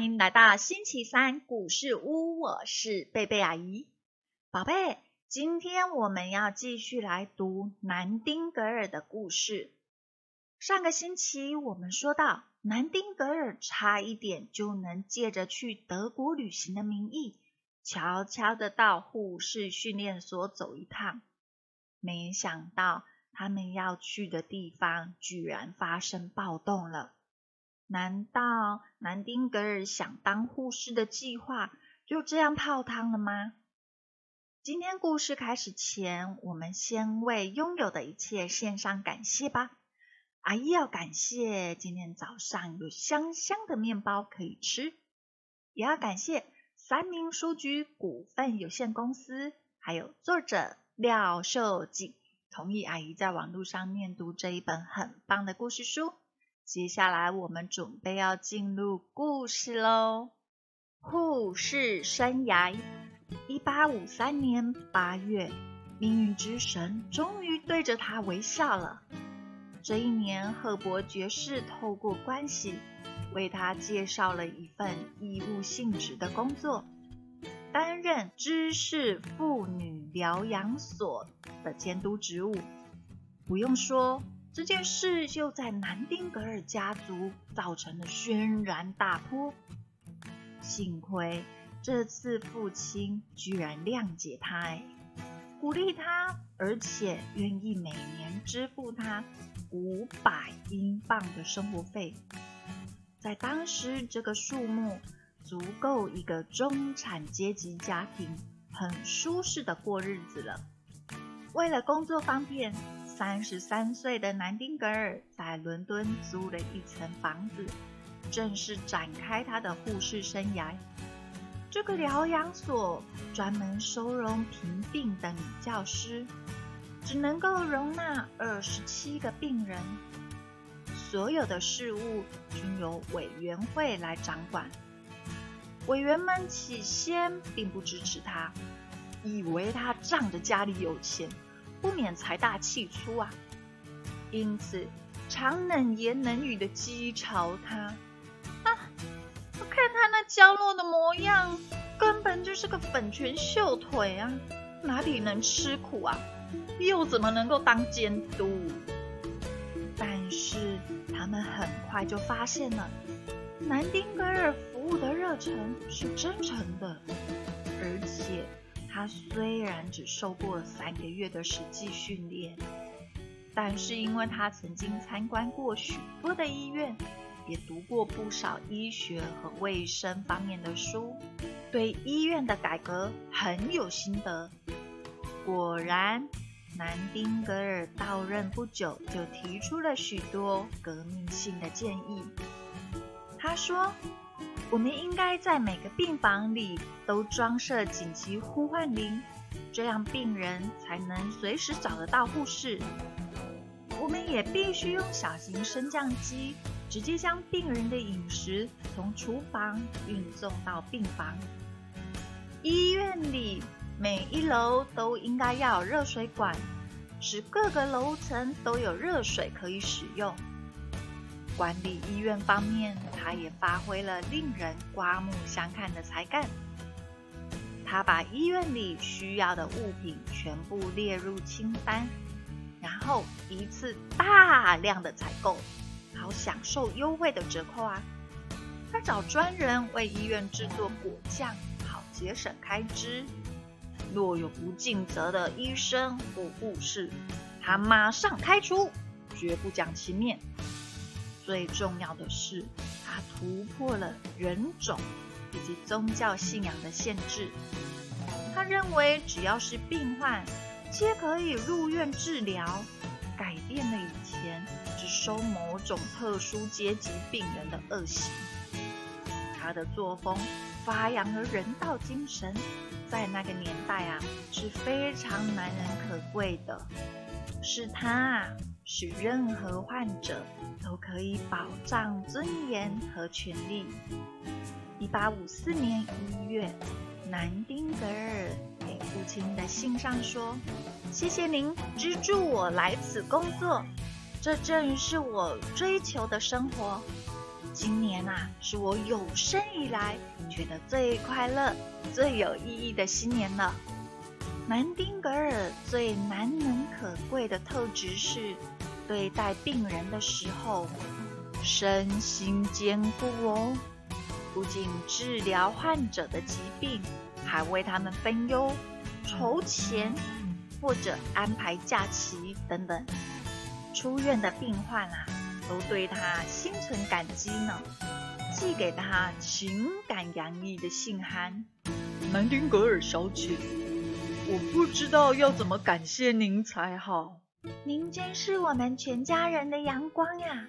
欢迎来到星期三故事屋，我是贝贝阿姨。宝贝，今天我们要继续来读南丁格尔的故事。上个星期我们说到，南丁格尔差一点就能借着去德国旅行的名义，悄悄的到护士训练所走一趟。没想到他们要去的地方居然发生暴动了。难道南丁格尔想当护士的计划就这样泡汤了吗？今天故事开始前，我们先为拥有的一切献上感谢吧。阿姨要感谢今天早上有香香的面包可以吃，也要感谢三明书局股份有限公司，还有作者廖秀景同意阿姨在网络上面读这一本很棒的故事书。接下来我们准备要进入故事喽。护士生涯，一八五三年八月，命运之神终于对着他微笑了。这一年，赫伯爵士透过关系为他介绍了一份义务性质的工作，担任知识妇女疗养所的监督职务。不用说。这件事就在南丁格尔家族造成了轩然大波。幸亏这次父亲居然谅解他，鼓励他，而且愿意每年支付他五百英镑的生活费。在当时，这个数目足够一个中产阶级家庭很舒适的过日子了。为了工作方便。三十三岁的南丁格尔在伦敦租了一层房子，正式展开他的护士生涯。这个疗养所专门收容贫病的女教师，只能够容纳二十七个病人。所有的事务均由委员会来掌管。委员们起先并不支持他，以为他仗着家里有钱。不免财大气粗啊，因此常冷言冷语的讥嘲他。啊，我看他那娇弱的模样，根本就是个粉拳秀腿啊，哪里能吃苦啊？又怎么能够当监督？但是他们很快就发现了，南丁格尔服务的热忱是真诚的，而且。他虽然只受过三个月的实际训练，但是因为他曾经参观过许多的医院，也读过不少医学和卫生方面的书，对医院的改革很有心得。果然，南丁格尔到任不久就提出了许多革命性的建议。他说。我们应该在每个病房里都装设紧急呼唤铃，这样病人才能随时找得到护士。我们也必须用小型升降机直接将病人的饮食从厨房运送到病房。医院里每一楼都应该要有热水管，使各个楼层都有热水可以使用。管理医院方面，他也发挥了令人刮目相看的才干。他把医院里需要的物品全部列入清单，然后一次大量的采购，好享受优惠的折扣啊！他找专人为医院制作果酱，好节省开支。若有不尽责的医生或护士，他马上开除，绝不讲情面。最重要的是，他突破了人种以及宗教信仰的限制。他认为，只要是病患，皆可以入院治疗，改变了以前只收某种特殊阶级病人的恶习。他的作风发扬了人道精神，在那个年代啊，是非常难能可贵的。是他使任何患者都可以保障尊严和权利。一八五四年一月，南丁格尔给父亲的信上说：“谢谢您资助我来此工作，这正是我追求的生活。今年啊，是我有生以来觉得最快乐、最有意义的新年了。南丁格尔最难能可贵的特质是，对待病人的时候，身心兼顾哦。不仅治疗患者的疾病，还为他们分忧、筹钱或者安排假期等等。出院的病患啊，都对他心存感激呢，寄给他情感洋溢的信函。南丁格尔小姐，我不知道要怎么感谢您才好。您真是我们全家人的阳光呀！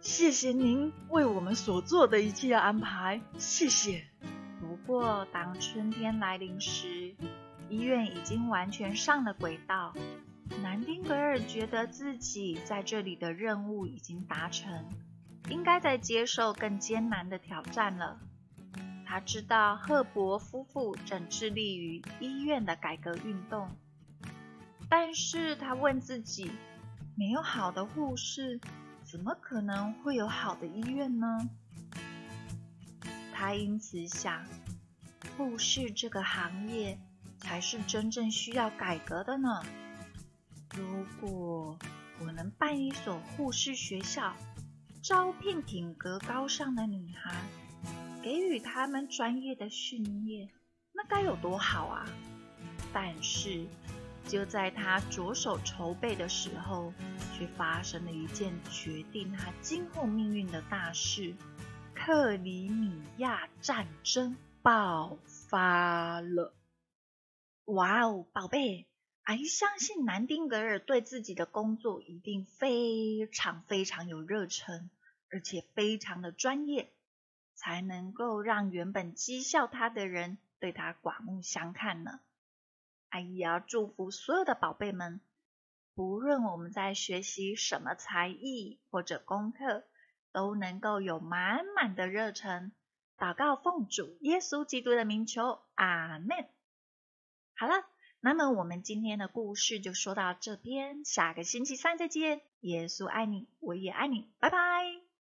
谢谢您为我们所做的一切安排，谢谢。不过，当春天来临时，医院已经完全上了轨道。南丁格尔觉得自己在这里的任务已经达成，应该在接受更艰难的挑战了。他知道赫伯夫妇正致力于医院的改革运动，但是他问自己：没有好的护士，怎么可能会有好的医院呢？他因此想，护士这个行业才是真正需要改革的呢。如果我能办一所护士学校，招聘品格高尚的女孩，给予他们专业的训练，那该有多好啊！但是，就在他着手筹备的时候，却发生了一件决定他今后命运的大事——克里米亚战争爆发了！哇哦，宝贝！阿姨相信南丁格尔对自己的工作一定非常非常有热忱，而且非常的专业，才能够让原本讥笑他的人对他刮目相看呢。阿姨要祝福所有的宝贝们，不论我们在学习什么才艺或者功课，都能够有满满的热忱。祷告奉主耶稣基督的名求，阿门。好了。那么我们今天的故事就说到这边，下个星期三再见。耶稣爱你，我也爱你，拜拜。